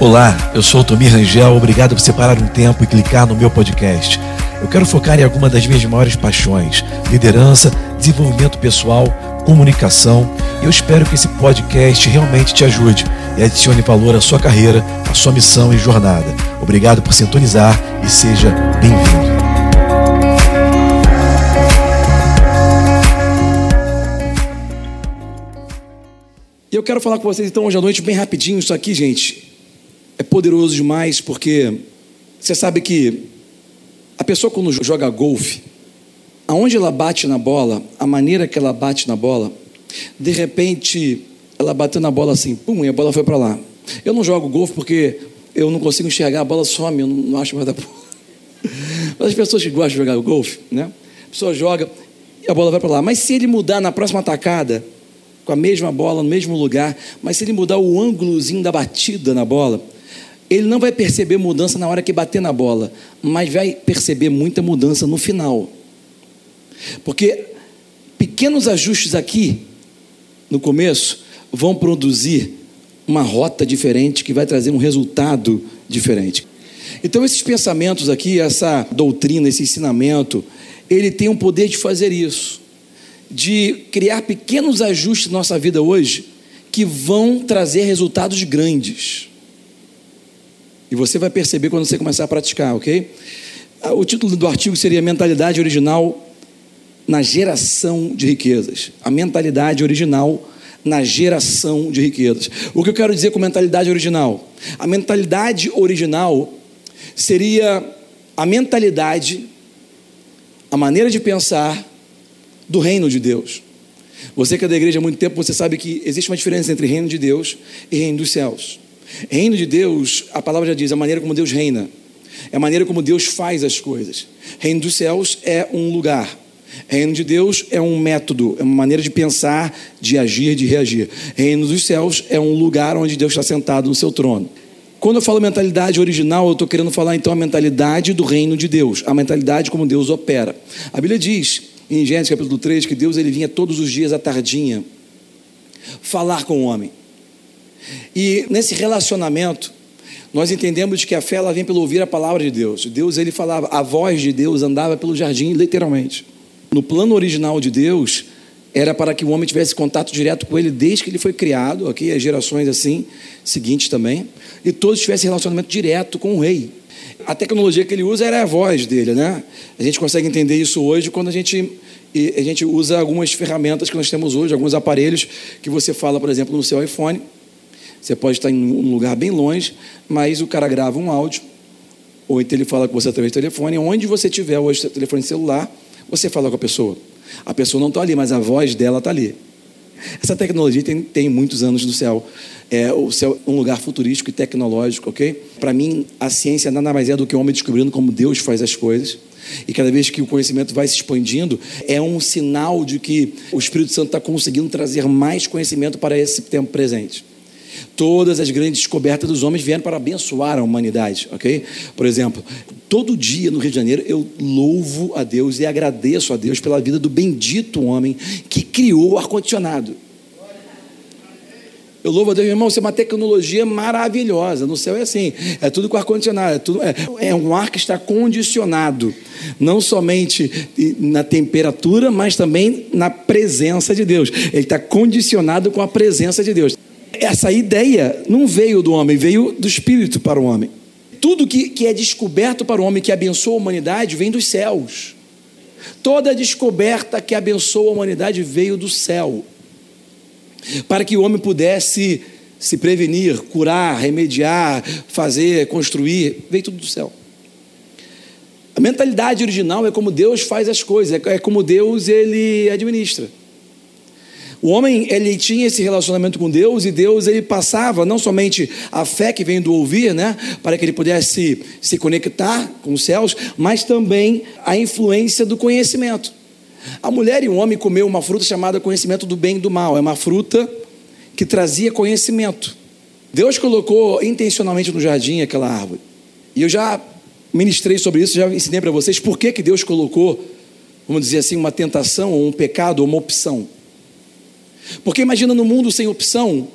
Olá, eu sou o Tomir Rangel, obrigado por separar um tempo e clicar no meu podcast. Eu quero focar em alguma das minhas maiores paixões: liderança, desenvolvimento pessoal, comunicação. E eu espero que esse podcast realmente te ajude e adicione valor à sua carreira, à sua missão e jornada. Obrigado por sintonizar e seja bem-vindo. E eu quero falar com vocês então hoje à noite, bem rapidinho, isso aqui, gente, é poderoso demais, porque você sabe que a pessoa quando joga golfe, aonde ela bate na bola, a maneira que ela bate na bola, de repente ela bateu na bola assim, pum, e a bola foi para lá. Eu não jogo golfe porque eu não consigo enxergar, a bola some, eu não, acho mais da bola. Mas as pessoas que gostam de jogar golfe, né? A pessoa joga e a bola vai para lá. Mas se ele mudar na próxima tacada, com a mesma bola, no mesmo lugar, mas se ele mudar o ângulozinho da batida na bola, ele não vai perceber mudança na hora que bater na bola, mas vai perceber muita mudança no final. Porque pequenos ajustes aqui, no começo, vão produzir uma rota diferente que vai trazer um resultado diferente. Então, esses pensamentos aqui, essa doutrina, esse ensinamento, ele tem o poder de fazer isso de criar pequenos ajustes na nossa vida hoje que vão trazer resultados grandes. E você vai perceber quando você começar a praticar, ok? Ah, o título do artigo seria Mentalidade Original na Geração de Riquezas. A mentalidade original na geração de riquezas. O que eu quero dizer com mentalidade original? A mentalidade original seria a mentalidade, a maneira de pensar do reino de Deus. Você que é da igreja há muito tempo, você sabe que existe uma diferença entre reino de Deus e reino dos céus. Reino de Deus, a palavra já diz, é a maneira como Deus reina, é a maneira como Deus faz as coisas. Reino dos céus é um lugar. Reino de Deus é um método, é uma maneira de pensar, de agir, de reagir. Reino dos céus é um lugar onde Deus está sentado no seu trono. Quando eu falo mentalidade original, eu estou querendo falar então a mentalidade do reino de Deus, a mentalidade como Deus opera. A Bíblia diz em Gênesis capítulo 3 que Deus ele vinha todos os dias à tardinha falar com o homem. E nesse relacionamento, nós entendemos que a fé ela vem pelo ouvir a palavra de Deus. Deus ele falava, a voz de Deus andava pelo jardim literalmente. No plano original de Deus, era para que o homem tivesse contato direto com ele desde que ele foi criado, ok? As gerações assim, seguintes também, e todos tivessem relacionamento direto com o rei a tecnologia que ele usa era a voz dele, né? A gente consegue entender isso hoje quando a gente, a gente usa algumas ferramentas que nós temos hoje, alguns aparelhos que você fala, por exemplo, no seu iPhone. Você pode estar em um lugar bem longe, mas o cara grava um áudio, ou então ele fala com você através do telefone. Onde você tiver hoje telefone celular, você fala com a pessoa. A pessoa não está ali, mas a voz dela está ali. Essa tecnologia tem, tem muitos anos no céu. É, o céu é um lugar futurístico e tecnológico, ok? Para mim, a ciência nada mais é do que o homem descobrindo como Deus faz as coisas. E cada vez que o conhecimento vai se expandindo, é um sinal de que o Espírito Santo está conseguindo trazer mais conhecimento para esse tempo presente. Todas as grandes descobertas dos homens vieram para abençoar a humanidade, ok? Por exemplo, todo dia no Rio de Janeiro eu louvo a Deus e agradeço a Deus pela vida do bendito homem que criou o ar-condicionado. Eu louvo a Deus, irmão, isso é uma tecnologia maravilhosa. No céu é assim, é tudo com ar-condicionado, é, tudo, é, é um ar que está condicionado, não somente na temperatura, mas também na presença de Deus. Ele está condicionado com a presença de Deus. Essa ideia não veio do homem, veio do Espírito para o homem. Tudo que, que é descoberto para o homem, que abençoa a humanidade, vem dos céus. Toda descoberta que abençoa a humanidade veio do céu para que o homem pudesse se prevenir, curar, remediar, fazer, construir, veio tudo do céu. A mentalidade original é como Deus faz as coisas, é como Deus ele administra. O homem ele tinha esse relacionamento com Deus e Deus ele passava não somente a fé que vem do ouvir, né, para que ele pudesse se conectar com os céus, mas também a influência do conhecimento. A mulher e o homem comeu uma fruta chamada conhecimento do bem e do mal. É uma fruta que trazia conhecimento. Deus colocou intencionalmente no jardim aquela árvore. E eu já ministrei sobre isso, já ensinei para vocês por que, que Deus colocou, vamos dizer assim, uma tentação, ou um pecado, ou uma opção. Porque imagina no mundo sem opção,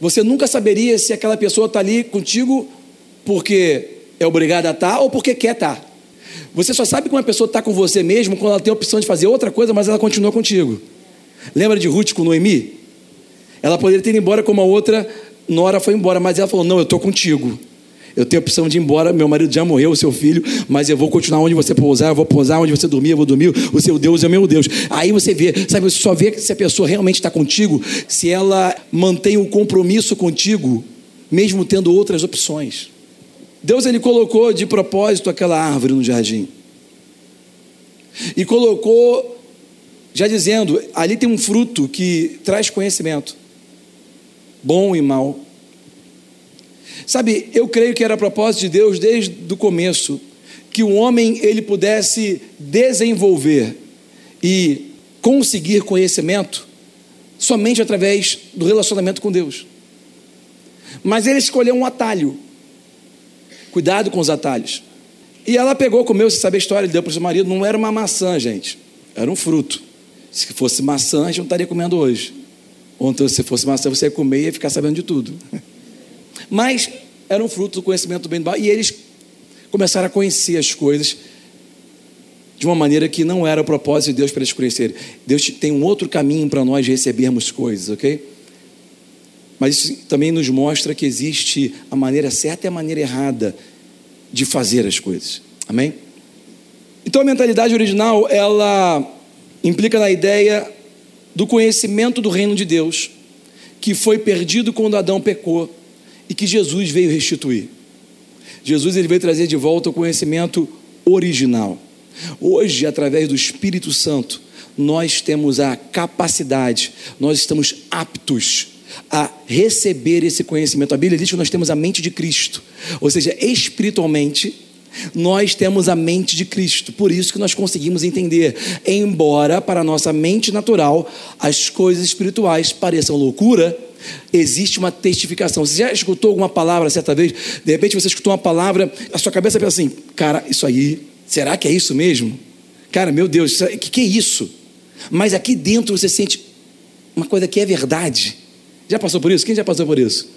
você nunca saberia se aquela pessoa está ali contigo porque é obrigada a estar tá ou porque quer estar. Tá. Você só sabe que uma pessoa está com você mesmo quando ela tem a opção de fazer outra coisa, mas ela continua contigo. Lembra de Ruth com Noemi? Ela poderia ter ido embora como a outra Nora foi embora, mas ela falou: Não, eu estou contigo. Eu tenho a opção de ir embora, meu marido já morreu, o seu filho, mas eu vou continuar onde você pousar, eu vou pousar onde você dormir, eu vou dormir, o seu Deus é o meu Deus. Aí você vê, sabe, você só vê se a pessoa realmente está contigo, se ela mantém o um compromisso contigo, mesmo tendo outras opções. Deus ele colocou de propósito aquela árvore no jardim. E colocou, já dizendo, ali tem um fruto que traz conhecimento, bom e mal. Sabe, eu creio que era propósito de Deus desde o começo que o homem ele pudesse desenvolver e conseguir conhecimento somente através do relacionamento com Deus. Mas ele escolheu um atalho. Cuidado com os atalhos. E ela pegou, comeu, você sabe a história, ele deu para o seu marido. Não era uma maçã, gente. Era um fruto. Se fosse maçã, a gente não estaria comendo hoje. Então, se fosse maçã, você ia comer e ia ficar sabendo de tudo. Mas era um fruto do conhecimento do bem do mal. E eles começaram a conhecer as coisas de uma maneira que não era o propósito de Deus para eles conhecerem. Deus tem um outro caminho para nós recebermos coisas, ok? Mas isso também nos mostra que existe a maneira certa e a maneira errada de fazer as coisas. Amém? Então a mentalidade original, ela implica na ideia do conhecimento do reino de Deus, que foi perdido quando Adão pecou e que Jesus veio restituir. Jesus ele veio trazer de volta o conhecimento original. Hoje, através do Espírito Santo, nós temos a capacidade, nós estamos aptos a receber esse conhecimento. A Bíblia diz que nós temos a mente de Cristo, ou seja, espiritualmente nós temos a mente de Cristo, por isso que nós conseguimos entender, embora para a nossa mente natural as coisas espirituais pareçam loucura, existe uma testificação. Você já escutou alguma palavra certa vez? De repente você escutou uma palavra, a sua cabeça pensa assim: cara, isso aí, será que é isso mesmo? Cara, meu Deus, o que, que é isso? Mas aqui dentro você sente uma coisa que é verdade. Já passou por isso? Quem já passou por isso?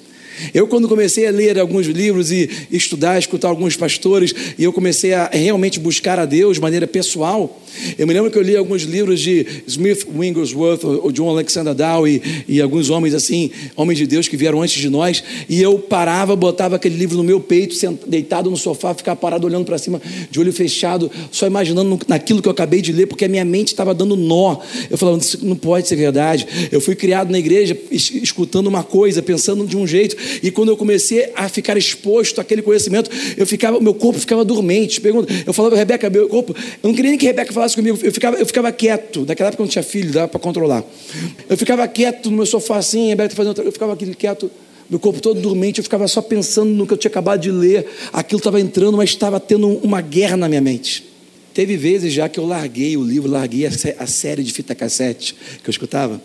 Eu, quando comecei a ler alguns livros e estudar, escutar alguns pastores, e eu comecei a realmente buscar a Deus de maneira pessoal, eu me lembro que eu li alguns livros de Smith Wigglesworth, ou John Alexander Dow e, e alguns homens assim, homens de Deus que vieram antes de nós, e eu parava, botava aquele livro no meu peito, deitado no sofá, ficava parado olhando para cima, de olho fechado, só imaginando naquilo que eu acabei de ler, porque a minha mente estava dando nó. Eu falava, não pode ser verdade. Eu fui criado na igreja escutando uma coisa, pensando de um jeito, e quando eu comecei a ficar exposto àquele conhecimento, eu ficava, meu corpo ficava dormente. Eu falava, Rebeca, meu corpo, eu não queria nem que Rebeca falasse comigo, eu ficava, eu ficava quieto. Naquela época eu não tinha filho, dava para controlar. Eu ficava quieto no meu sofá assim, Rebeca fazendo, eu ficava aqui quieto meu corpo todo dormente, eu ficava só pensando no que eu tinha acabado de ler, aquilo estava entrando, mas estava tendo uma guerra na minha mente. Teve vezes já que eu larguei o livro, larguei a, série de fita cassete que eu escutava.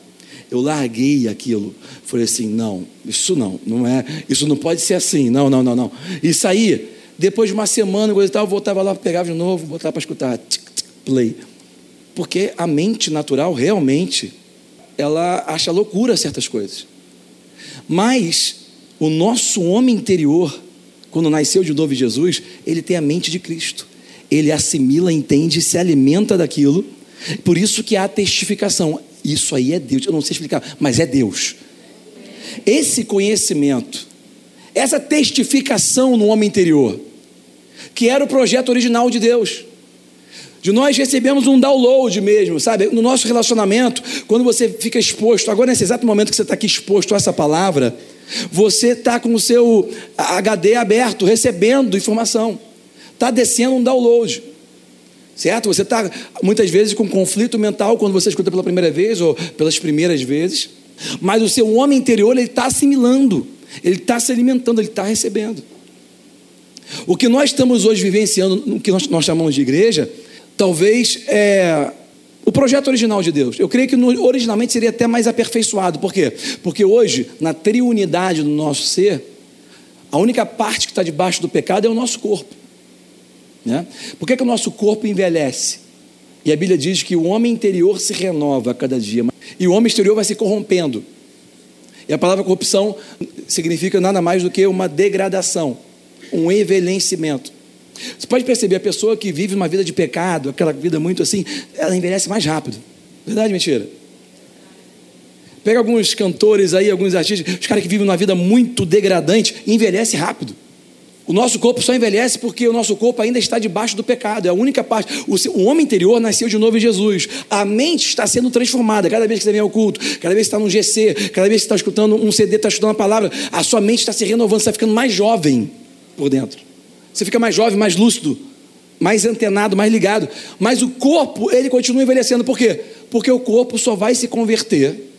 Eu larguei aquilo. Falei assim: não, isso não, não é, isso não pode ser assim, não, não, não, não. E saí. Depois de uma semana, coisa e tal, eu voltava lá, pegava de novo, botava para escutar, tic, tic, play. Porque a mente natural realmente ela acha loucura certas coisas. Mas o nosso homem interior, quando nasceu de novo Jesus, ele tem a mente de Cristo. Ele assimila, entende, se alimenta daquilo. Por isso que há testificação. Isso aí é Deus. Eu não sei explicar, mas é Deus. Esse conhecimento, essa testificação no homem interior, que era o projeto original de Deus. De nós recebemos um download mesmo, sabe? No nosso relacionamento, quando você fica exposto, agora nesse exato momento que você está aqui exposto a essa palavra, você está com o seu HD aberto, recebendo informação, está descendo um download. Certo? Você está muitas vezes com conflito mental quando você escuta pela primeira vez ou pelas primeiras vezes, mas o seu homem interior ele está assimilando, ele está se alimentando, ele está recebendo. O que nós estamos hoje vivenciando, no que nós, nós chamamos de igreja, talvez é o projeto original de Deus. Eu creio que no, originalmente seria até mais aperfeiçoado. Por quê? Porque hoje, na triunidade do nosso ser, a única parte que está debaixo do pecado é o nosso corpo. Né? Por que, que o nosso corpo envelhece? E a Bíblia diz que o homem interior se renova a cada dia, e o homem exterior vai se corrompendo. E a palavra corrupção significa nada mais do que uma degradação, um envelhecimento. Você pode perceber, a pessoa que vive uma vida de pecado, aquela vida muito assim, ela envelhece mais rápido. Verdade mentira? Pega alguns cantores aí, alguns artistas, os caras que vivem uma vida muito degradante, envelhece rápido. O nosso corpo só envelhece porque o nosso corpo ainda está debaixo do pecado. É a única parte. O, seu, o, homem interior nasceu de novo em Jesus. A mente está sendo transformada. Cada vez que você vem ao culto, cada vez que está no GC, cada vez que está escutando um CD, está escutando a palavra, a sua mente está se renovando, você está ficando mais jovem por dentro. Você fica mais jovem, mais lúcido, mais antenado, mais ligado. Mas o corpo, ele continua envelhecendo. Por quê? Porque o corpo só vai se converter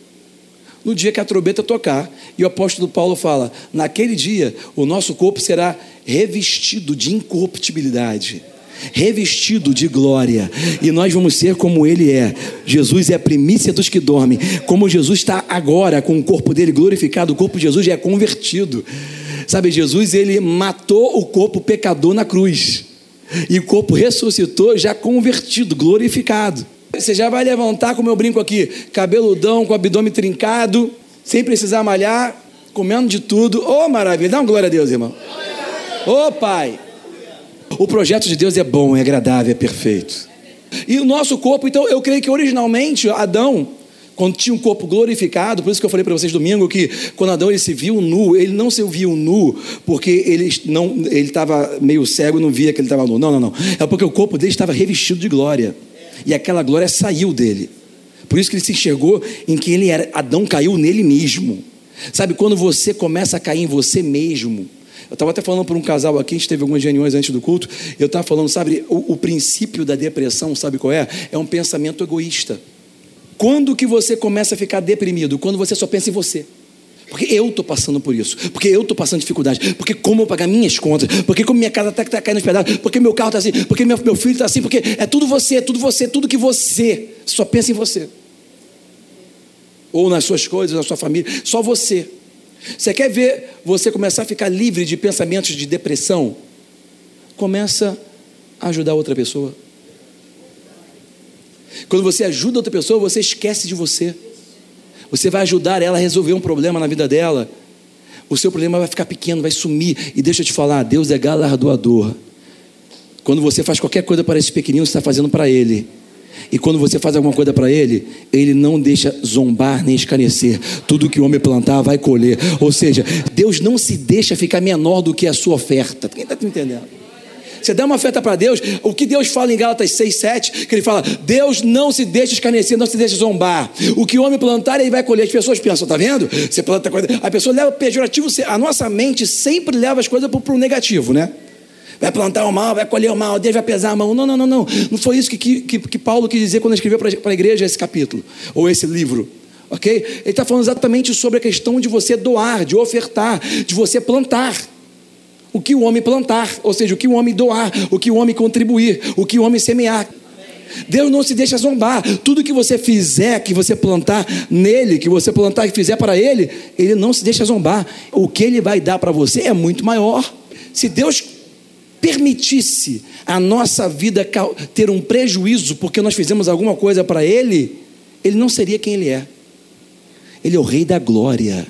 no dia que a trombeta tocar. E o apóstolo Paulo fala: naquele dia o nosso corpo será revestido de incorruptibilidade revestido de glória, e nós vamos ser como Ele é. Jesus é a primícia dos que dormem, como Jesus está agora com o corpo dele glorificado, o corpo de Jesus já é convertido. Sabe, Jesus ele matou o corpo pecador na cruz, e o corpo ressuscitou já convertido, glorificado. Você já vai levantar, como eu brinco aqui, cabeludão, com o abdômen trincado, sem precisar malhar, comendo de tudo. Ô oh, maravilha, dá uma glória a Deus, irmão. Ô oh, Pai. O projeto de Deus é bom, é agradável, é perfeito. E o nosso corpo, então, eu creio que originalmente Adão, quando tinha um corpo glorificado, por isso que eu falei para vocês domingo que quando Adão ele se viu nu, ele não se viu nu porque ele não ele estava meio cego, não via que ele estava nu. Não, não, não. É porque o corpo dele estava revestido de glória e aquela glória saiu dele. Por isso que ele se enxergou em que ele era. Adão caiu nele mesmo. Sabe, quando você começa a cair em você mesmo. Eu estava até falando para um casal aqui, a gente teve algumas reuniões antes do culto. Eu estava falando, sabe, o, o princípio da depressão, sabe qual é? É um pensamento egoísta. Quando que você começa a ficar deprimido? Quando você só pensa em você. Porque eu estou passando por isso. Porque eu estou passando dificuldade. Porque como eu pagar minhas contas. Porque como minha casa está tá caindo nos pedaços. Porque meu carro está assim. Porque meu, meu filho está assim. Porque é tudo você, é tudo você, tudo que você. Só pensa em você. Ou nas suas coisas, na sua família. Só você. Você quer ver você começar a ficar livre de pensamentos de depressão? Começa a ajudar outra pessoa. Quando você ajuda outra pessoa, você esquece de você. Você vai ajudar ela a resolver um problema na vida dela. O seu problema vai ficar pequeno, vai sumir. E deixa eu te falar, Deus é galardoador. Quando você faz qualquer coisa para esse pequenino, você está fazendo para ele. E quando você faz alguma coisa para ele, ele não deixa zombar nem escarnecer. Tudo que o homem plantar vai colher. Ou seja, Deus não se deixa ficar menor do que a sua oferta. Quem está entendendo? Você dá uma oferta para Deus, o que Deus fala em Gálatas 6, 7, que ele fala: Deus não se deixa escarnecer, não se deixa zombar. O que o homem plantar, ele vai colher. As pessoas pensam, tá vendo? Você planta coisa. A pessoa leva pejorativo, a nossa mente sempre leva as coisas para o negativo, né? Vai plantar o mal, vai colher o mal, Deus vai pesar a mão. Não, não, não, não. Não foi isso que, que, que Paulo quis dizer quando escreveu para a igreja esse capítulo, ou esse livro. Ok? Ele está falando exatamente sobre a questão de você doar, de ofertar, de você plantar o que o homem plantar, ou seja, o que o homem doar, o que o homem contribuir, o que o homem semear. Deus não se deixa zombar. Tudo que você fizer, que você plantar nele, que você plantar e fizer para ele, ele não se deixa zombar. O que ele vai dar para você é muito maior. Se Deus permitisse a nossa vida ter um prejuízo porque nós fizemos alguma coisa para ele, ele não seria quem ele é. Ele é o rei da glória.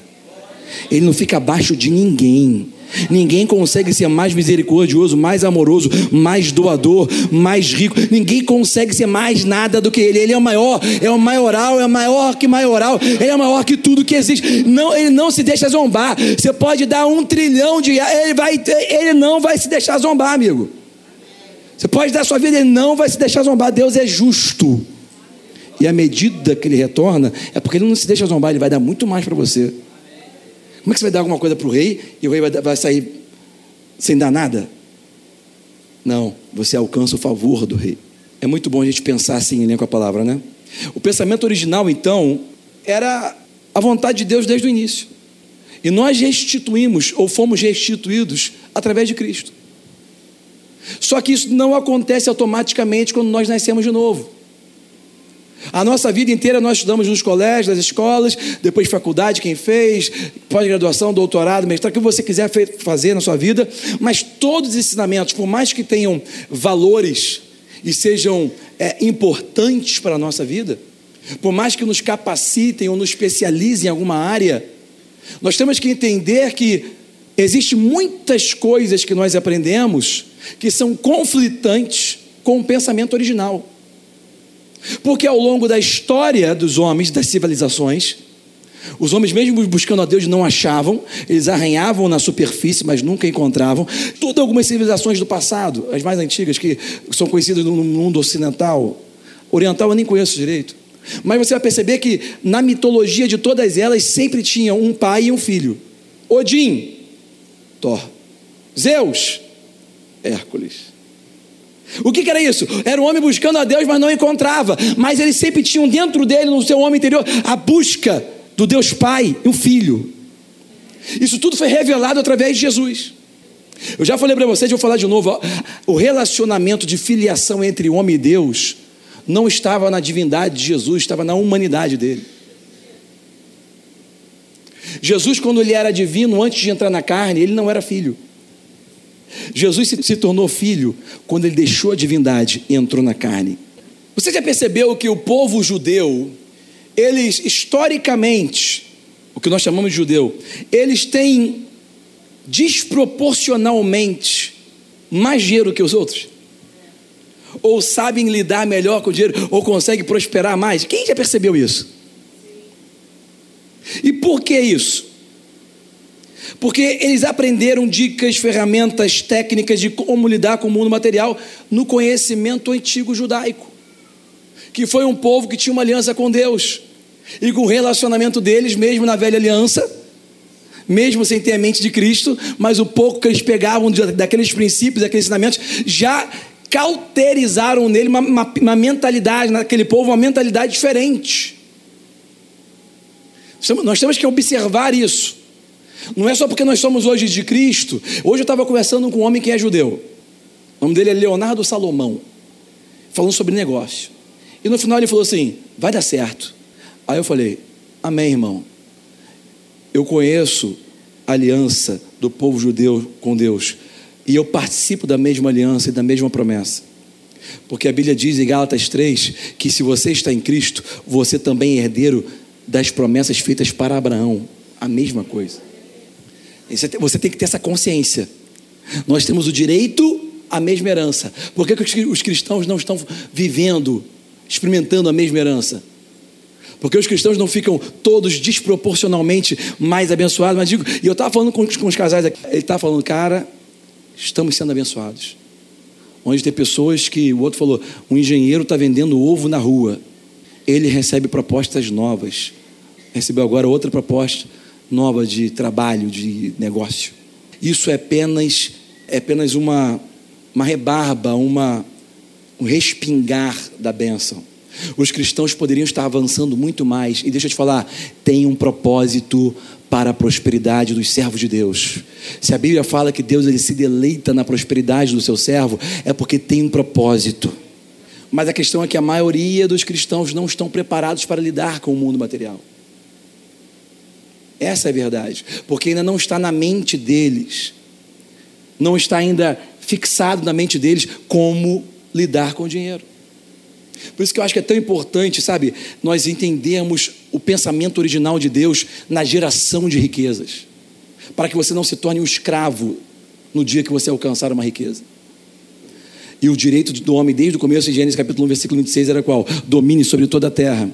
Ele não fica abaixo de ninguém. Ninguém consegue ser mais misericordioso, mais amoroso, mais doador, mais rico. Ninguém consegue ser mais nada do que ele. Ele é o maior, é o maioral, é maior que maioral, ele é maior que tudo que existe. Não, ele não se deixa zombar. Você pode dar um trilhão de ele vai, ele não vai se deixar zombar, amigo. Você pode dar sua vida, ele não vai se deixar zombar. Deus é justo. E a medida que ele retorna é porque ele não se deixa zombar, ele vai dar muito mais para você. Como é que você vai dar alguma coisa para o rei e o rei vai, vai sair sem dar nada? Não, você alcança o favor do rei. É muito bom a gente pensar assim né, com a palavra, né? O pensamento original, então, era a vontade de Deus desde o início. E nós restituímos, ou fomos restituídos, através de Cristo. Só que isso não acontece automaticamente quando nós nascemos de novo. A nossa vida inteira nós estudamos nos colégios, nas escolas, depois faculdade, quem fez, pós-graduação, doutorado, mestrado, o que você quiser fazer na sua vida, mas todos os ensinamentos, por mais que tenham valores e sejam é, importantes para a nossa vida, por mais que nos capacitem ou nos especializem em alguma área, Nós temos que entender que existem muitas coisas que nós aprendemos que são conflitantes com o pensamento original. Porque ao longo da história dos homens, das civilizações, os homens, mesmo buscando a Deus, não achavam, eles arranhavam na superfície, mas nunca encontravam. Tudo algumas civilizações do passado, as mais antigas, que são conhecidas no mundo ocidental, oriental eu nem conheço direito. Mas você vai perceber que na mitologia de todas elas sempre tinha um pai e um filho. Odin, Thor. Zeus, Hércules. O que, que, era isso? Era um homem buscando a Deus, mas não encontrava. Mas ele sempre tinha dentro dele, no seu homem interior, a busca do Deus Pai e um filho. Isso tudo foi revelado através de Jesus. Eu já falei para vocês, vou falar de novo. O relacionamento de filiação entre homem e Deus não estava na divindade de Jesus, estava na humanidade dele. Jesus, quando ele era divino, antes de entrar na carne, ele não era filho. Jesus se, tornou filho quando ele deixou a divindade e entrou na carne. Você já percebeu que o povo judeu eles historicamente, o que nós chamamos de judeu, eles têm desproporcionalmente mais dinheiro que os outros? Ou sabem lidar melhor com o dinheiro, ou conseguem prosperar mais? Quem já percebeu isso? E por que isso? Porque eles aprenderam dicas, ferramentas, técnicas de como lidar com o mundo material no conhecimento antigo judaico, que foi um povo que tinha uma aliança com Deus e com o relacionamento deles, mesmo na velha aliança, mesmo sem ter a mente de Cristo, mas o pouco que eles pegavam daqueles princípios, daqueles ensinamentos, já cauterizaram nele uma, uma, uma mentalidade, naquele povo, uma mentalidade diferente. Nós temos que observar isso. Não é só porque nós somos hoje de Cristo. Hoje eu estava conversando com um homem que é judeu. O nome dele é Leonardo Salomão. Falando sobre negócio. E no final ele falou assim: vai dar certo. Aí eu falei: Amém, irmão. Eu conheço a aliança do povo judeu com Deus. E eu participo da mesma aliança e da mesma promessa. Porque a Bíblia diz em Gálatas 3 que se você está em Cristo, você também é herdeiro das promessas feitas para Abraão. A mesma coisa. Você tem que ter essa consciência. Nós temos o direito à mesma herança. Por que os cristãos não estão vivendo, experimentando a mesma herança? Porque os cristãos não ficam todos desproporcionalmente mais abençoados. Mas digo, e eu estava falando com, com, os casais aqui, ele estava falando, cara, estamos sendo abençoados. Onde tem pessoas que, o outro falou, um engenheiro está vendendo ovo na rua. Ele recebe propostas novas. Recebeu agora outra proposta nova de trabalho, de negócio. Isso é apenas, é apenas uma, uma rebarba, uma, um respingar da bênção. Os cristãos poderiam estar avançando muito mais. E deixa eu te falar, tem um propósito para a prosperidade dos servos de Deus. Se a Bíblia fala que Deus ele se deleita na prosperidade do seu servo, é porque tem um propósito. Mas a questão é que a maioria dos cristãos não estão preparados para lidar com o mundo material. Essa é a verdade, porque ainda não está na mente deles, não está ainda fixado na mente deles como lidar com o dinheiro. Por isso que eu acho que é tão importante, sabe, nós entendermos o pensamento original de Deus na geração de riquezas, para que você não se torne um escravo no dia que você alcançar uma riqueza. E o direito do homem, desde o começo de Gênesis capítulo 1, versículo 26, era qual? Domine sobre toda a terra.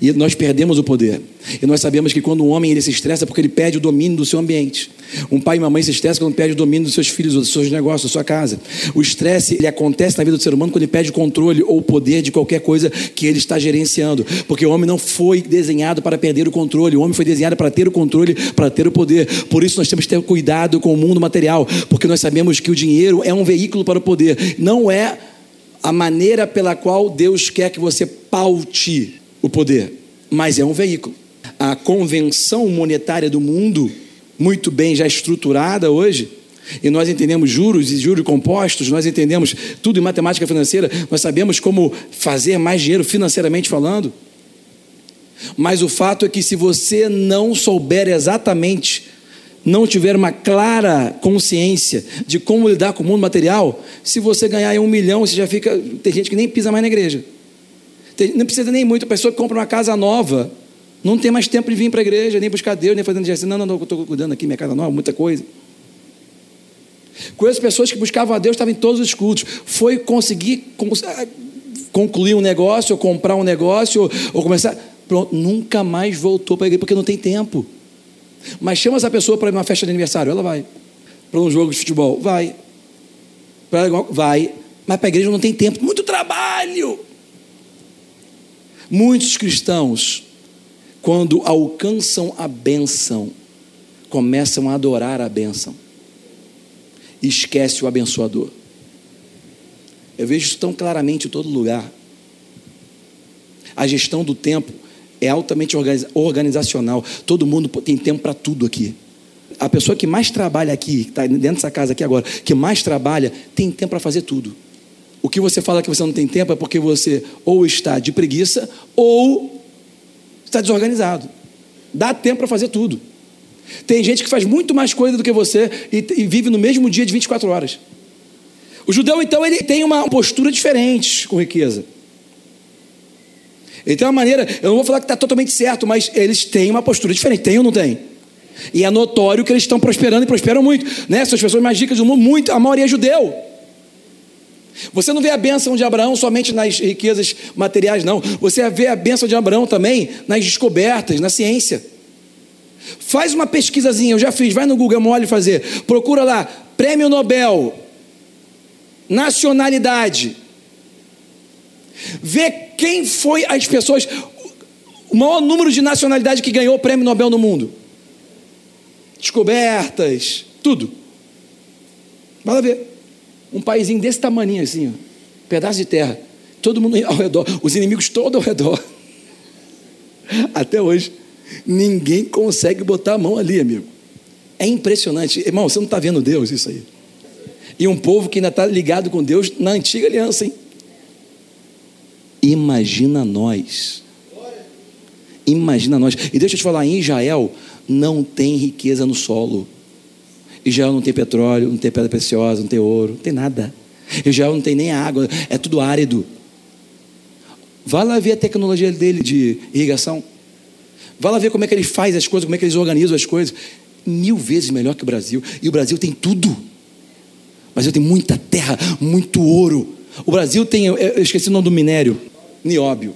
E nós perdemos o poder. E nós sabemos que quando um homem ele se estressa é porque ele perde o domínio do seu ambiente. Um pai e uma mãe se estressam quando perde o domínio dos seus filhos, dos seus negócios, da sua casa. O estresse ele acontece na vida do ser humano quando ele perde o controle ou o poder de qualquer coisa que ele está gerenciando. Porque o homem não foi desenhado para perder o controle, o homem foi desenhado para ter o controle, para ter o poder. Por isso nós temos que ter cuidado com o mundo material, porque nós sabemos que o dinheiro é um veículo para o poder, não é a maneira pela qual Deus quer que você paute o poder, mas é um veículo. A convenção monetária do mundo, muito bem já estruturada hoje, e nós entendemos juros e juros compostos, nós entendemos tudo em matemática financeira, nós sabemos como fazer mais dinheiro financeiramente falando. Mas o fato é que se você não souber exatamente, não tiver uma clara consciência de como lidar com o mundo material, se você ganhar um milhão, você já fica. Tem gente que nem pisa mais na igreja. Não precisa nem muito. A pessoa que compra uma casa nova, Não tem mais tempo de vir para a igreja, nem buscar Deus, nem fazendo direção. Não, não, não, eu estou cuidando aqui, minha casa nova, muita coisa. Conheço pessoas que buscavam a Deus, estavam em todos os cultos. Foi conseguir ah, concluir um negócio, ou comprar um negócio, ou, ou começar. Pronto, nunca mais voltou para a igreja, porque não tem tempo. Mas chama essa pessoa para uma festa de aniversário, ela vai. Para um jogo de futebol, vai. Pra, vai. Mas para a igreja não tem tempo, muito trabalho. Muitos cristãos, quando alcançam a bênção, começam a adorar a bênção e esquece o abençoador. Eu vejo isso tão claramente em todo lugar. A gestão do tempo é altamente organizacional. Todo mundo tem tempo para tudo aqui. A pessoa que mais trabalha aqui, que está dentro dessa casa aqui agora, que mais trabalha, tem tempo para fazer tudo. O que você fala que você não tem tempo é porque você ou está de preguiça ou está desorganizado. Dá tempo para fazer tudo. Tem gente que faz muito mais coisa do que você e, e vive no mesmo dia de 24 horas. O judeu, então, ele tem uma postura diferente com riqueza. Ele tem uma maneira, eu não vou falar que está totalmente certo, mas eles têm uma postura diferente. Tem ou não tem? E é notório que eles estão prosperando e prosperam muito. Né? São as pessoas mais ricas do mundo, muito, a maioria é judeu. Você não vê a bênção de Abraão somente nas riquezas materiais, não. Você vê a bênção de Abraão também nas descobertas, na ciência. Faz uma pesquisazinha, eu já fiz, vai no Google, é mole fazer. Procura lá, Prêmio Nobel, nacionalidade. Vê quem foi as pessoas, o maior número de nacionalidade que ganhou o Prêmio Nobel no mundo. Descobertas, tudo. Vai lá ver. Um paísinho desse tamanho assim, ó, pedaço de terra. Todo mundo ao redor, os inimigos todos ao redor. Até hoje. Ninguém consegue botar a mão ali, amigo. É impressionante. Irmão, você não está vendo Deus isso aí. E um povo que ainda está ligado com Deus na antiga aliança, hein? Imagina nós. Imagina nós. E deixa eu te falar, em Israel não tem riqueza no solo. Israel não tem petróleo, não tem pedra preciosa, não tem ouro, não tem nada. Israel não tem nem água, é tudo árido. Vá lá ver a tecnologia dele de irrigação. Vá lá ver como é que ele faz as coisas, como é que eles organizam as coisas. Mil vezes melhor que o Brasil. E o Brasil tem tudo. O Brasil tem muita terra, muito ouro. O Brasil tem, eu esqueci o nome do minério, nióbio.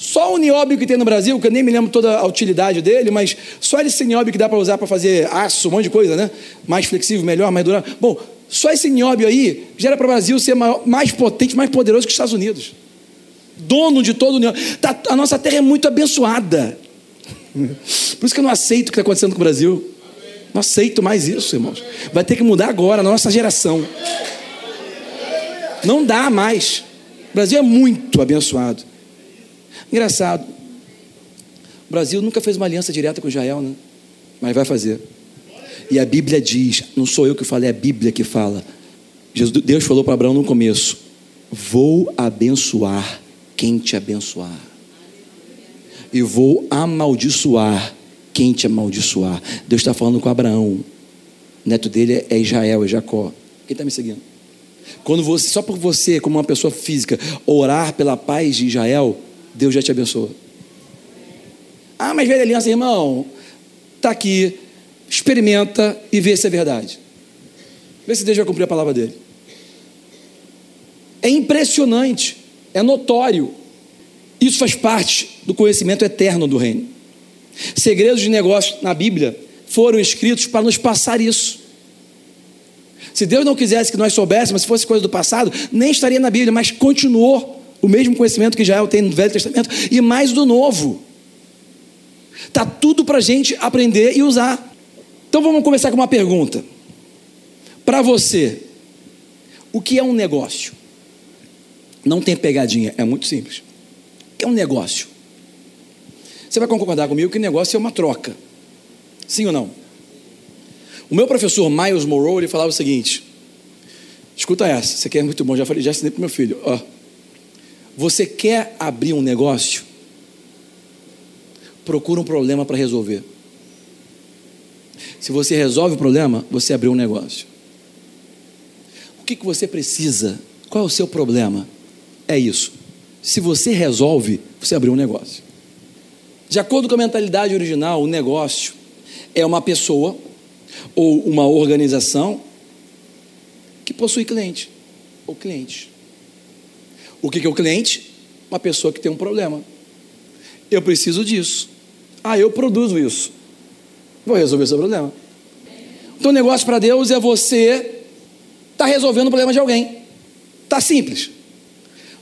Só o nióbio que tem no Brasil, que eu nem me lembro toda a utilidade dele, mas só esse nióbio que dá para usar para fazer aço, um monte de coisa, né? Mais flexível, melhor, mais durável. Bom, só esse nióbio aí gera para o Brasil ser maior, mais potente, mais poderoso que os Estados Unidos. Dono de todo o nióbio. Tá, a nossa terra é muito abençoada. Por isso que eu não aceito o que está acontecendo com o Brasil. Não aceito mais isso, irmãos. Vai ter que mudar agora, na nossa geração. Não dá mais. O Brasil é muito abençoado. Engraçado. O Brasil nunca fez uma aliança direta com Israel, né? Mas vai fazer. E a Bíblia diz, não sou eu que falo, é a Bíblia que fala. Jesus, Deus falou para Abraão no começo: Vou abençoar quem te abençoar, e vou amaldiçoar quem te amaldiçoar. Deus está falando com Abraão, neto dele é Israel, é Jacó. Quem está me seguindo? Quando você, só por você, como uma pessoa física, orar pela paz de Israel, Deus já te abençoa. Ah, mas velha aliança, irmão, está aqui, experimenta e vê se é verdade. Vê se Deus vai cumprir a palavra dele. É impressionante, é notório. Isso faz parte do conhecimento eterno do reino. Segredos de negócio na Bíblia foram escritos para nos passar isso. Se Deus não quisesse que nós soubéssemos, se fosse coisa do passado, nem estaria na Bíblia, mas continuou o mesmo conhecimento que Israel tem no Velho Testamento e mais do Novo. Está tudo para a gente aprender e usar. Então vamos começar com uma pergunta. Para você, o que é um negócio? Não tem pegadinha, é muito simples. O que é um negócio? Você vai concordar comigo que negócio é uma troca. Sim ou não? O meu professor Miles Monroe, ele falava o seguinte: escuta essa, você quer muito bom, já falei, já ensinei para meu filho. Ó, você quer abrir um negócio? Procura um problema para resolver. Se você resolve o problema, você abriu um negócio. O que, que você precisa? Qual é o seu problema? É isso. Se você resolve, você abriu um negócio. De acordo com a mentalidade original, o negócio é uma pessoa ou uma organização que possui cliente ou cliente. O que é o cliente? Uma pessoa que tem um problema. Eu preciso disso. Ah, eu produzo isso. Vou resolver seu problema. Então, o negócio para Deus é você estar tá resolvendo o problema de alguém. Tá simples.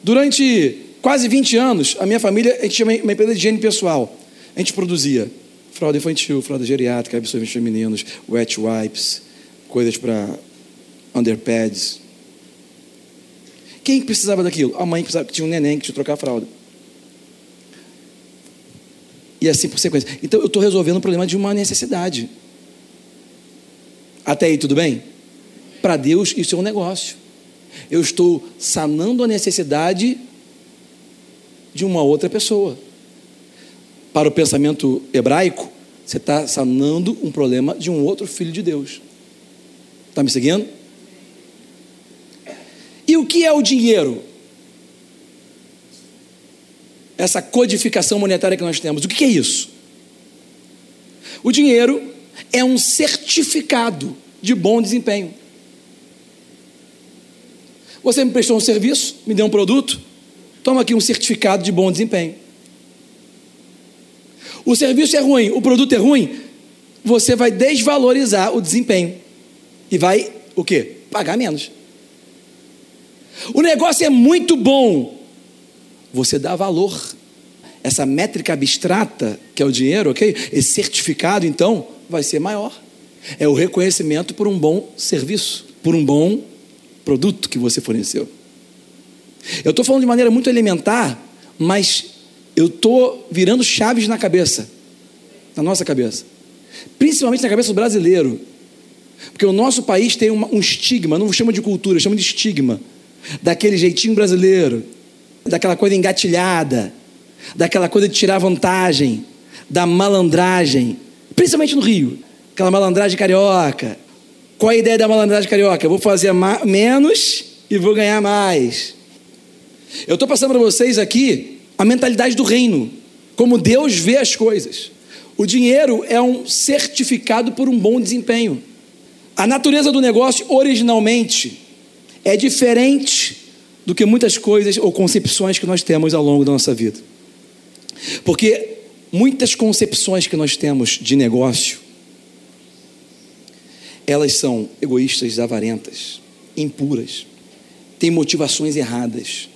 Durante quase 20 anos, a minha família, a gente tinha uma empresa de higiene pessoal. A gente produzia fralda infantil, fralda geriátrica, absorventes femininos, wet wipes, coisas para underpads. Quem precisava daquilo? A mãe precisava, tinha um neném que tinha que trocar a fralda. E assim por sequência. Então eu estou resolvendo o problema de uma necessidade. Até aí tudo bem? Para Deus isso é um negócio. Eu estou sanando a necessidade de uma outra pessoa. Para o pensamento hebraico, você está sanando um problema de um outro filho de Deus. Está me seguindo? O que é o dinheiro? Essa codificação monetária que nós temos, o que é isso? O dinheiro é um certificado de bom desempenho. Você me prestou um serviço, me deu um produto, toma aqui um certificado de bom desempenho. O serviço é ruim, o produto é ruim, você vai desvalorizar o desempenho e vai o quê? Pagar menos. O negócio é muito bom, você dá valor. Essa métrica abstrata, que é o dinheiro, ok? Esse certificado, então, vai ser maior. É o reconhecimento por um bom serviço, por um bom produto que você forneceu. Eu estou falando de maneira muito elementar, mas eu estou virando chaves na cabeça, na nossa cabeça, principalmente na cabeça do brasileiro, porque o nosso país tem um estigma, não chama de cultura, chama de estigma, daquele jeitinho brasileiro, daquela coisa engatilhada, daquela coisa de tirar vantagem, da malandragem, principalmente no Rio, aquela malandragem carioca. Qual a ideia da malandragem carioca? Eu vou fazer menos e vou ganhar mais. Eu estou passando para vocês aqui a mentalidade do reino, como Deus vê as coisas. O dinheiro é um certificado por um bom desempenho. A natureza do negócio, originalmente, é diferente do que muitas coisas ou concepções que nós temos ao longo da nossa vida. Porque muitas concepções que nós temos de negócio, elas são egoístas, avarentas, impuras, têm motivações erradas.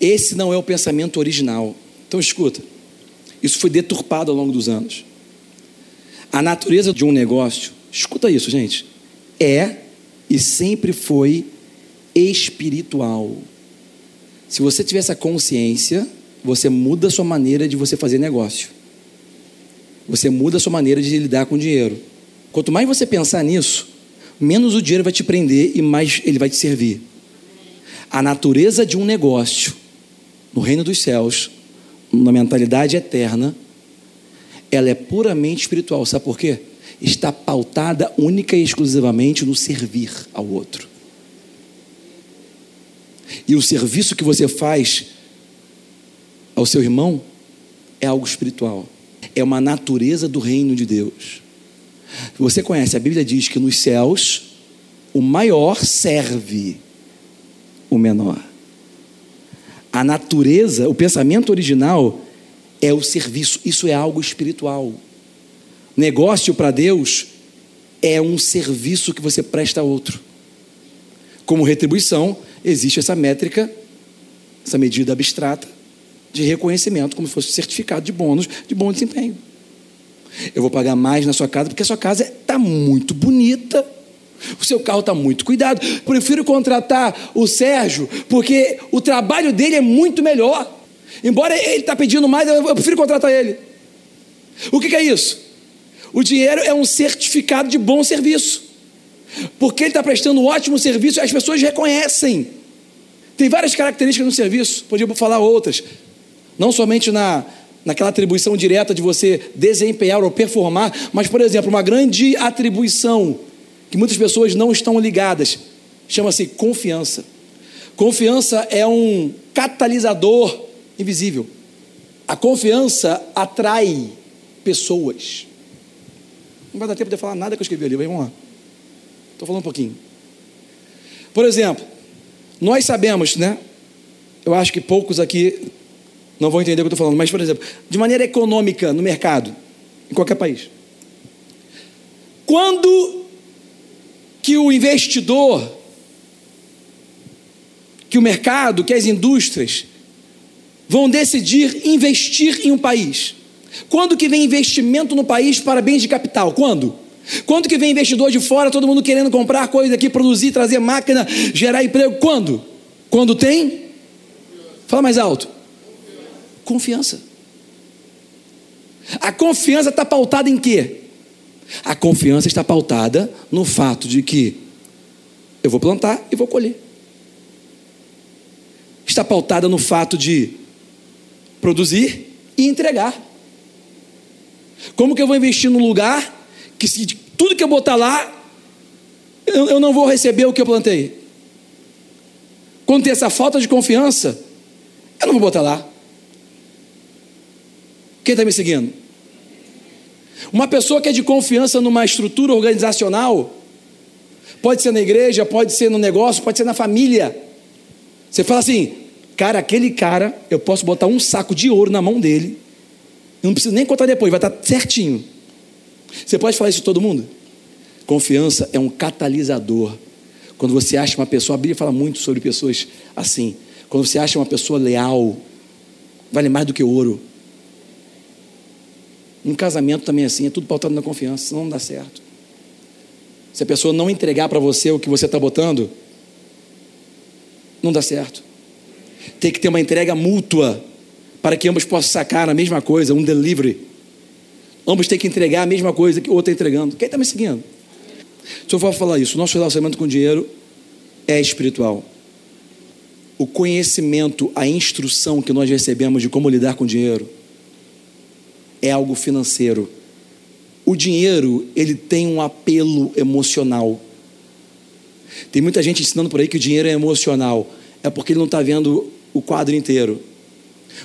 Esse não é o pensamento original. Então escuta, isso foi deturpado ao longo dos anos. A natureza de um negócio, escuta isso, gente, é e sempre foi espiritual. Se você tiver essa consciência, você muda a sua maneira de você fazer negócio. Você muda a sua maneira de lidar com o dinheiro. Quanto mais você pensar nisso, menos o dinheiro vai te prender e mais ele vai te servir. A natureza de um negócio no reino dos céus, na mentalidade eterna, ela é puramente espiritual. Sabe por quê? Está pautada única e exclusivamente no servir ao outro. E o serviço que você faz ao seu irmão é algo espiritual. É uma natureza do reino de Deus. Você conhece, a Bíblia diz que nos céus o maior serve o menor. A natureza, o pensamento original é o serviço, isso é algo espiritual. Negócio para Deus é um serviço que você presta a outro. Como retribuição, existe essa métrica, essa medida abstrata de reconhecimento, como se fosse certificado de bônus de bom desempenho. Eu vou pagar mais na sua casa porque a sua casa está muito bonita. O seu carro está muito cuidado. Prefiro contratar o Sérgio porque o trabalho dele é muito melhor. Embora ele está pedindo mais, eu prefiro contratar ele. O que, que é isso? O dinheiro é um certificado de bom serviço. Porque ele está prestando um ótimo serviço e as pessoas reconhecem. Tem várias características no serviço, podia falar outras. Não somente na, naquela atribuição direta de você desempenhar ou performar, mas, por exemplo, uma grande atribuição que muitas pessoas não estão ligadas chama-se confiança. Confiança é um catalisador invisível. A confiança atrai pessoas. Não vai dar tempo de falar nada que eu escrevi ali, vamos lá. Estou falando um pouquinho. Por exemplo, nós sabemos, né? Eu acho que poucos aqui não vão entender o que eu estou falando, mas, por exemplo, de maneira econômica no mercado, em qualquer país. Quando que o investidor, que o mercado, que as indústrias vão decidir investir em um país? Quando que vem investimento no país para bens de capital? Quando? Quando que vem investidor de fora, todo mundo querendo comprar coisa aqui, produzir, trazer máquina, gerar emprego? Quando? Quando tem? Fala mais alto. Confiança. A confiança está pautada em quê? A confiança está pautada no fato de que eu vou plantar e vou colher. Está pautada no fato de produzir e entregar. Como que eu vou investir num lugar que se tudo que eu botar lá, eu, eu não vou receber o que eu plantei? Quando tem essa falta de confiança, eu não vou botar lá. Quem está me seguindo? Uma pessoa que é de confiança numa estrutura organizacional, pode ser na igreja, pode ser no negócio, pode ser na família. Você fala assim, cara, aquele cara, eu posso botar um saco de ouro na mão dele, eu não preciso nem contar depois, vai estar certinho. Você pode falar isso de todo mundo? Confiança é um catalisador. Quando você acha uma pessoa, a Bíblia fala muito sobre pessoas assim. Quando você acha uma pessoa leal, vale mais do que ouro. Um casamento também é assim, é tudo pautado na confiança, senão não dá certo. Se a pessoa não entregar para você o que você está botando, não dá certo. Tem que ter uma entrega mútua para que ambos possam sacar a mesma coisa, um delivery. Ambos têm que entregar a mesma coisa que o outro está entregando. Quem está me seguindo? Se eu for falar isso, nosso relacionamento com o dinheiro é espiritual. O conhecimento, a instrução que nós recebemos de como lidar com o dinheiro é algo financeiro. O dinheiro, ele tem um apelo emocional. Tem muita gente ensinando por aí que o dinheiro é emocional. É porque ele não está vendo o quadro inteiro.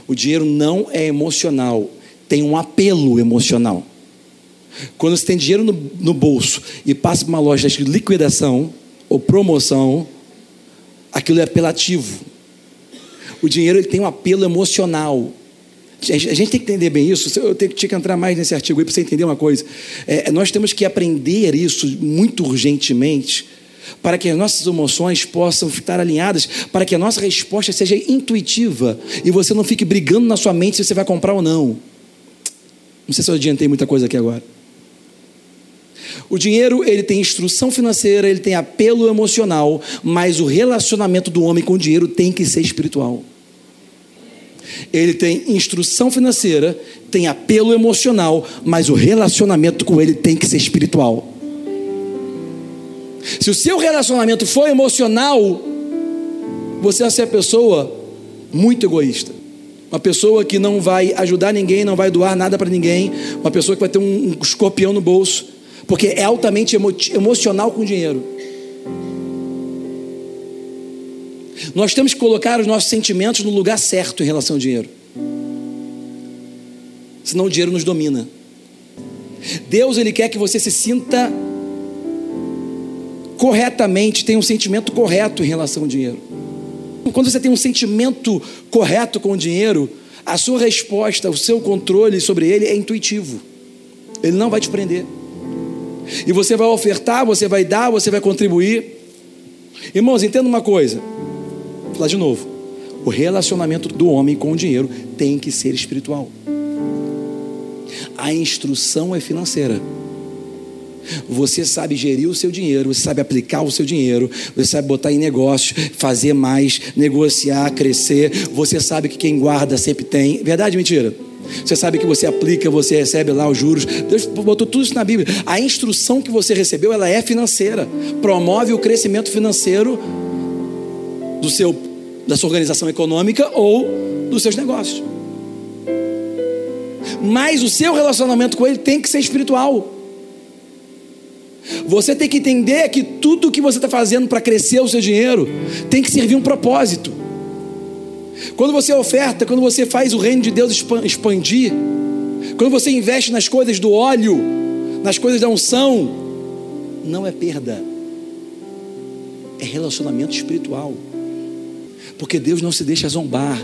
O dinheiro não é emocional, tem um apelo emocional. Quando você tem dinheiro no, no bolso e passa por uma loja de liquidação ou promoção, aquilo é apelativo. O dinheiro ele tem um apelo emocional. A gente tem que entender bem isso. Eu tenho que entrar mais nesse artigo aí para você entender uma coisa. É, nós temos que aprender isso muito urgentemente para que as nossas emoções possam estar alinhadas, para que a nossa resposta seja intuitiva e você não fique brigando na sua mente se você vai comprar ou não. Não sei se eu adiantei muita coisa aqui agora. O dinheiro, ele tem instrução financeira, ele tem apelo emocional, mas o relacionamento do homem com o dinheiro tem que ser espiritual. Ele tem instrução financeira, tem apelo emocional, mas o relacionamento com ele tem que ser espiritual. Se o seu relacionamento for emocional, você vai ser a pessoa muito egoísta. Uma pessoa que não vai ajudar ninguém, não vai doar nada para ninguém. Uma pessoa que vai ter um, um escorpião no bolso. Porque é altamente emo emocional com dinheiro. Nós temos que colocar os nossos sentimentos no lugar certo em relação ao dinheiro. Senão o dinheiro nos domina. Deus ele quer que você se sinta corretamente, tem um sentimento correto em relação ao dinheiro. Quando você tem um sentimento correto com o dinheiro, a sua resposta, o seu controle sobre ele é intuitivo. Ele não vai te prender. E você vai ofertar, você vai dar, você vai contribuir. Irmãos, entenda uma coisa. Vou falar de novo. O relacionamento do homem com o dinheiro tem que ser espiritual. A instrução é financeira. Você sabe gerir o seu dinheiro, você sabe aplicar o seu dinheiro, você sabe botar em negócio, fazer mais, negociar, crescer. Você sabe que quem guarda sempre tem. Verdade ou mentira? Você sabe que você aplica, você recebe lá os juros. Deus botou tudo isso na Bíblia. A instrução que você recebeu, ela é financeira. Promove o crescimento financeiro do seu, da sua organização econômica ou dos seus negócios. Mas o seu relacionamento com ele tem que ser espiritual. Você tem que entender que tudo que você está fazendo para crescer o seu dinheiro tem que servir um propósito. Quando você oferta, quando você faz o reino de Deus expandir, quando você investe nas coisas do óleo, nas coisas da unção, não é perda, é relacionamento espiritual. Porque Deus não se deixa zombar.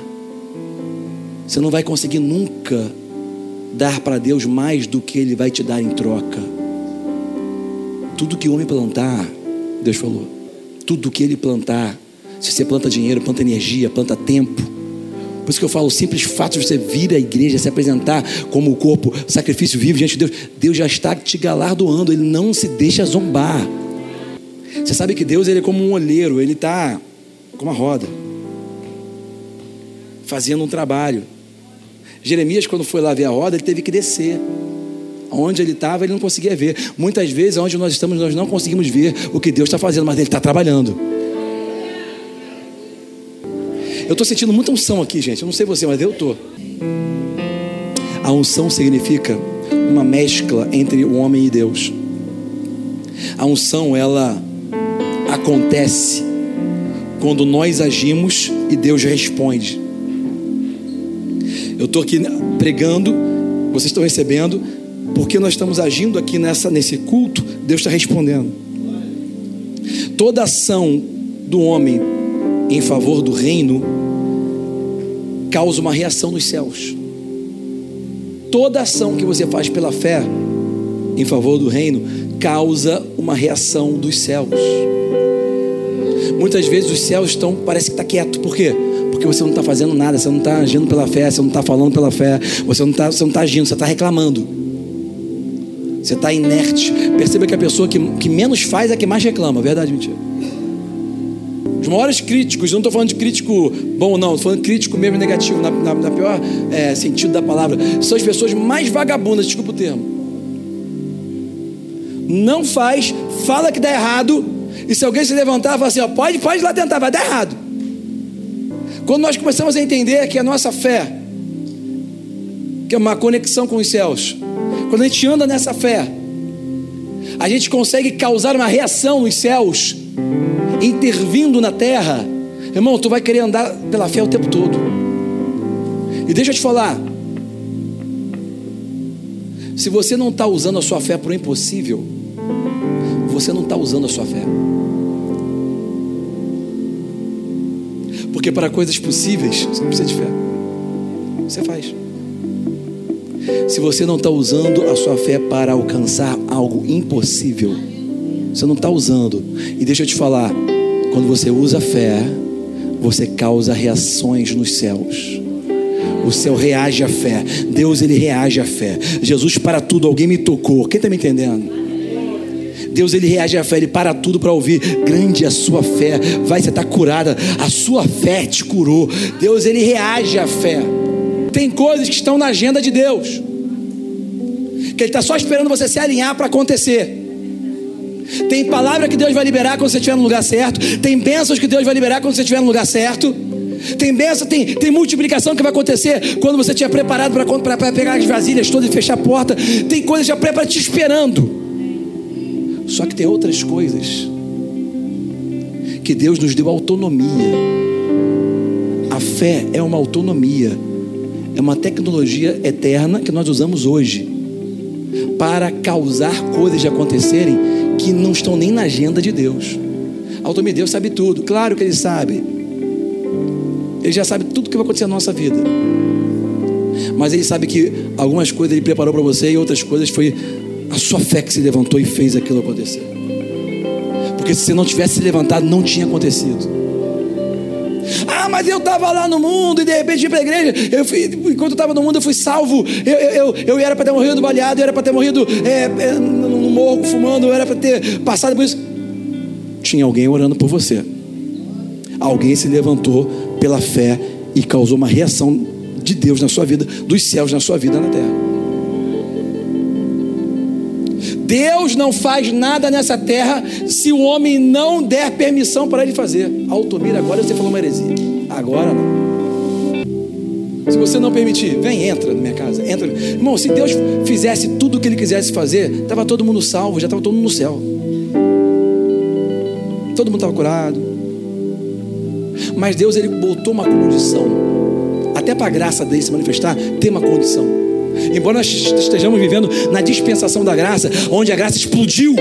Você não vai conseguir nunca dar para Deus mais do que Ele vai te dar em troca. Tudo que o homem plantar, Deus falou, tudo que ele plantar, se você planta dinheiro, planta energia, planta tempo. Por isso que eu falo, o simples fato de você vir à igreja, se apresentar como o corpo, sacrifício vivo diante de Deus, Deus já está te galardoando, Ele não se deixa zombar. Você sabe que Deus ele é como um olheiro, Ele está com uma roda, fazendo um trabalho. Jeremias, quando foi lá ver a roda, ele teve que descer. Onde ele estava, ele não conseguia ver. Muitas vezes, onde nós estamos, nós não conseguimos ver o que Deus está fazendo, mas ele está trabalhando. Eu estou sentindo muita unção aqui, gente. Eu não sei você, mas eu estou. A unção significa uma mescla entre o homem e Deus. A unção, ela acontece quando nós agimos e Deus responde. Eu estou aqui pregando, vocês estão recebendo, porque nós estamos agindo aqui nessa, nesse culto, Deus está respondendo. Toda ação do homem em favor do reino causa uma reação nos céus. Toda ação que você faz pela fé em favor do reino causa uma reação dos céus. Muitas vezes os céus estão, parece que está quieto, por quê? Porque você não está fazendo nada, você não está agindo pela fé, você não está falando pela fé, você não está tá agindo, você está reclamando. Você está inerte. Perceba que a pessoa que, que menos faz é a que mais reclama. Verdade, mentira? Os maiores críticos, não estou falando de crítico bom, não, estou falando crítico mesmo negativo, na, na, na pior é, sentido da palavra, são as pessoas mais vagabundas, desculpa o termo. Não faz, fala que dá errado, e se alguém se levantar falar assim, ó, pode, pode lá tentar, vai dar errado. Quando nós começamos a entender que a nossa fé, que é uma conexão com os céus, quando a gente anda nessa fé, a gente consegue causar uma reação nos céus, intervindo na terra. Irmão, tu vai querer andar pela fé o tempo todo. E deixa eu te falar. Se você não está usando a sua fé para o impossível, você não está usando a sua fé. Porque para coisas possíveis, você não precisa de fé. Você faz. Se você não está usando a sua fé para alcançar algo impossível, você não está usando. E deixa eu te falar, quando você usa a fé, você causa reações nos céus. O céu reage à fé. Deus ele reage à fé. Jesus para tudo. Alguém me tocou. Quem está me entendendo? Deus ele reage à fé, ele para tudo para ouvir. Grande é a sua fé, vai você está curada. A sua fé te curou. Deus ele reage à fé. Tem coisas que estão na agenda de Deus, que Ele está só esperando você se alinhar para acontecer. Tem palavra que Deus vai liberar quando você estiver no lugar certo. Tem bênçãos que Deus vai liberar quando você estiver no lugar certo. Tem bênção, tem, tem multiplicação que vai acontecer quando você estiver preparado para pegar as vasilhas todas e fechar a porta. Tem coisas já pré te esperando. Só que tem outras coisas que Deus nos deu autonomia. A fé é uma autonomia é uma tecnologia eterna que nós usamos hoje para causar coisas de acontecerem que não estão nem na agenda de Deus. Autonomia, Deus sabe tudo, claro que Ele sabe. Ele já sabe tudo que vai acontecer na nossa vida. Mas Ele sabe que algumas coisas Ele preparou para você e outras coisas foi a sua fé que se levantou e fez aquilo acontecer. Porque se você não tivesse se levantado, não tinha acontecido. Ah, mas eu estava lá no mundo e de repente vim para a igreja. Eu fui, enquanto eu estava no mundo, eu fui salvo. Eu, eu, eu era para ter morrido baleado, eu era para ter morrido é, é, no morro fumando, eu era para ter passado por isso. Tinha alguém orando por você. Alguém se levantou pela fé e causou uma reação de Deus na sua vida, dos céus na sua vida na terra. Deus não faz nada nessa terra se o homem não der permissão para ele fazer. Altomira, agora você falou uma heresia. Agora não. Se você não permitir, vem, entra na minha casa. Entra. Irmão, se Deus fizesse tudo o que ele quisesse fazer, estava todo mundo salvo, já estava todo mundo no céu. Todo mundo estava curado. Mas Deus ele botou uma condição. Até para a graça dele se manifestar, tem uma condição. Embora nós estejamos vivendo na dispensação da graça, onde a graça explodiu,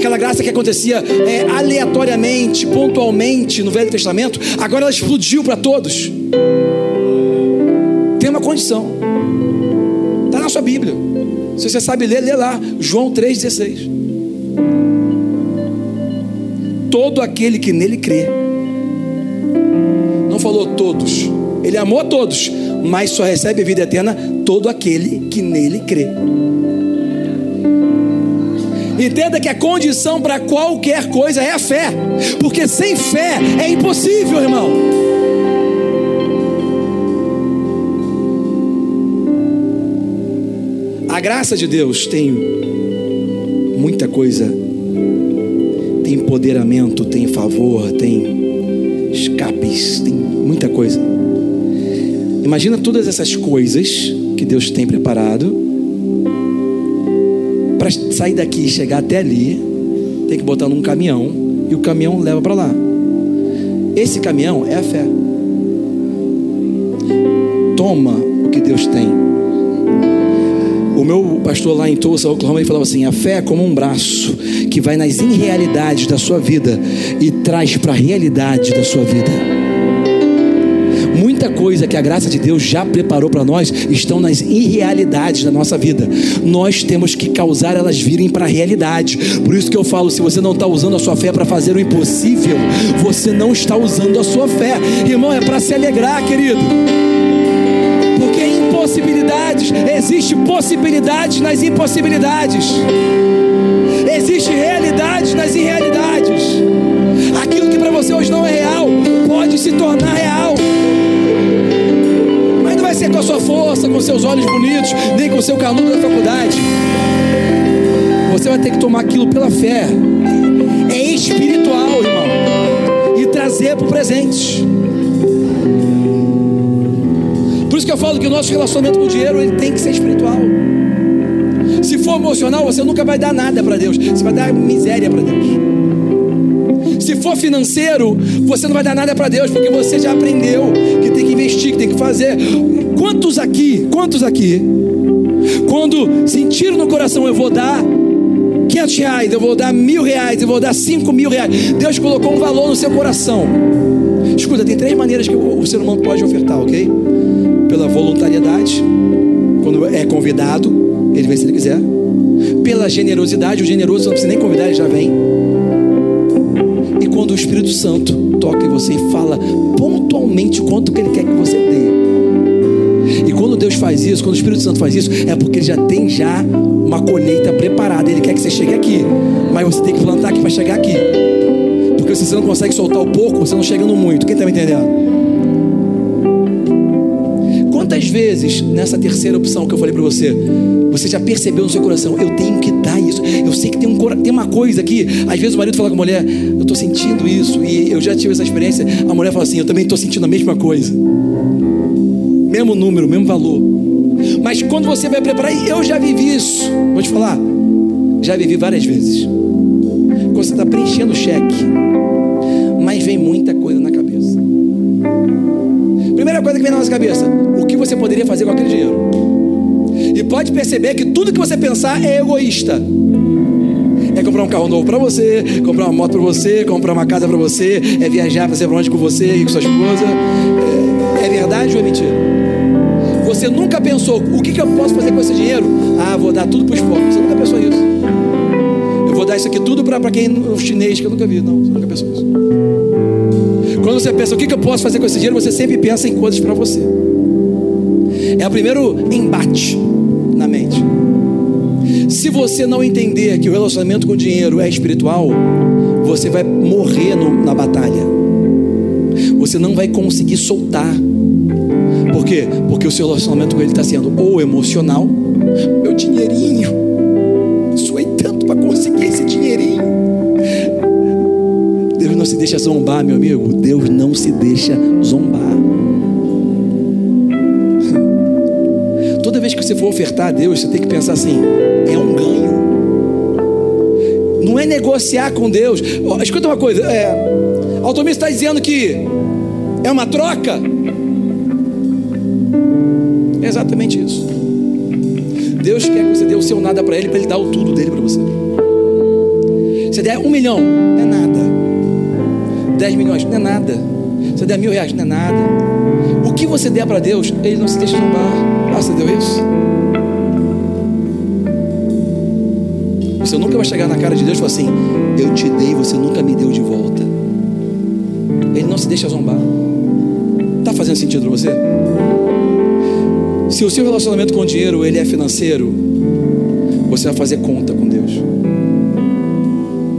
aquela graça que acontecia é, aleatoriamente, pontualmente no Velho Testamento, agora ela explodiu para todos. Tem uma condição. Está na sua Bíblia. Se você sabe ler, lê lá. João 3,16. Todo aquele que nele crê. Não falou todos. Ele amou a todos, mas só recebe a vida eterna todo aquele que nele crê. Entenda que a condição para qualquer coisa é a fé, porque sem fé é impossível, irmão. A graça de Deus tem muita coisa, tem empoderamento, tem favor, tem escapes, tem muita coisa. Imagina todas essas coisas que Deus tem preparado para sair daqui e chegar até ali, tem que botar num caminhão e o caminhão leva para lá. Esse caminhão é a fé. Toma o que Deus tem. O meu pastor lá em Tulsa, Oklahoma, ele falava assim: a fé é como um braço que vai nas irrealidades da sua vida e traz para a realidade da sua vida muita coisa que a graça de Deus já preparou para nós estão nas irrealidades da nossa vida. Nós temos que causar elas virem para a realidade. Por isso que eu falo: se você não está usando a sua fé para fazer o impossível, você não está usando a sua fé. Irmão, é para se alegrar, querido. Porque impossibilidades, existe possibilidades nas impossibilidades. Existe realidades nas irrealidades. Aquilo que para você hoje não é real, pode se tornar real a sua força, com seus olhos bonitos, nem com seu canudo da faculdade. Você vai ter que tomar aquilo pela fé. É espiritual, irmão. E trazer para o presente. Por isso que eu falo que o nosso relacionamento com o dinheiro ele tem que ser espiritual. Se for emocional, você nunca vai dar nada para Deus. Você vai dar miséria para Deus. Se for financeiro, você não vai dar nada para Deus, porque você já aprendeu que tem que investir, que tem que fazer. Quantos aqui, quantos aqui, quando sentiram no coração, eu vou dar 500 reais, eu vou dar mil reais, eu vou dar cinco mil reais. Deus colocou um valor no seu coração. Escuta, tem três maneiras que o ser humano pode ofertar, ok? Pela voluntariedade, quando é convidado, ele vem se ele quiser. Pela generosidade, o generoso não precisa nem convidar, ele já vem. E quando o Espírito Santo toca em você e fala pontualmente quanto que ele quer que você. E quando Deus faz isso, quando o Espírito Santo faz isso, é porque ele já tem já uma colheita preparada. Ele quer que você chegue aqui, mas você tem que plantar aqui para chegar aqui. Porque se você não consegue soltar o pouco, você não chega no muito. Quem está me entendendo? Quantas vezes nessa terceira opção que eu falei para você, você já percebeu no seu coração, eu tenho que dar isso. Eu sei que tem, um, tem uma coisa aqui. Às vezes o marido fala com a mulher, eu estou sentindo isso, e eu já tive essa experiência. A mulher fala assim, eu também estou sentindo a mesma coisa mesmo número, mesmo valor. Mas quando você vai preparar, eu já vivi isso. Vou te falar, já vivi várias vezes. Quando você está preenchendo o cheque, mas vem muita coisa na cabeça. Primeira coisa que vem na nossa cabeça: o que você poderia fazer com aquele dinheiro? E pode perceber que tudo que você pensar é egoísta. É comprar um carro novo para você, comprar uma moto para você, comprar uma casa para você, é viajar para ser onde com você e com sua esposa. É, é verdade ou é mentira? Você nunca pensou, o que, que eu posso fazer com esse dinheiro? Ah, vou dar tudo para os pobres. Você nunca pensou isso. Eu vou dar isso aqui tudo para quem o chinês que eu nunca vi. Não, você nunca pensou isso. Quando você pensa, o que, que eu posso fazer com esse dinheiro? Você sempre pensa em coisas para você. É o primeiro embate na mente. Se você não entender que o relacionamento com o dinheiro é espiritual, você vai morrer no, na batalha. Você não vai conseguir soltar quê? Porque o seu relacionamento com ele está sendo ou emocional, meu dinheirinho, suei tanto para conseguir esse dinheirinho. Deus não se deixa zombar, meu amigo. Deus não se deixa zombar. Toda vez que você for ofertar a Deus, você tem que pensar assim: é um ganho. Não é negociar com Deus. Escuta uma coisa, é, Altomir está dizendo que é uma troca? Exatamente isso. Deus quer que você dê o seu nada para Ele, para Ele dar o tudo dele para você. Você der um milhão, não é nada. Dez milhões, não é nada. Você der mil reais, não é nada. O que você der para Deus, Ele não se deixa zombar. Ah, você deu isso? Você nunca vai chegar na cara de Deus e falar assim: Eu te dei, você nunca me deu de volta. Ele não se deixa zombar. Está fazendo sentido para você? Se o seu relacionamento com o dinheiro ele é financeiro, você vai fazer conta com Deus.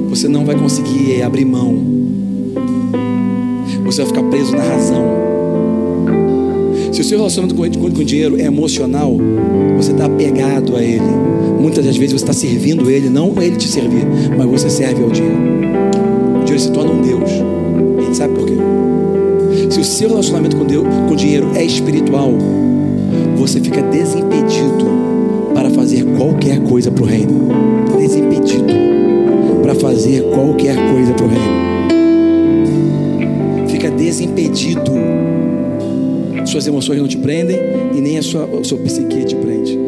Você não vai conseguir abrir mão. Você vai ficar preso na razão. Se o seu relacionamento com, com, dinheiro é emocional, você está apegado a ele. Muitas das vezes você está servindo ele, não ele te servir, mas você serve ao dinheiro. O dinheiro se torna um Deus. A gente sabe por quê? Se o seu relacionamento com, Deus, com o dinheiro é espiritual, você fica desimpedido para fazer qualquer coisa para o reino. Desimpedido para fazer qualquer coisa para o reino. Fica desimpedido. Suas emoções não te prendem e nem a sua, a sua psique te prende.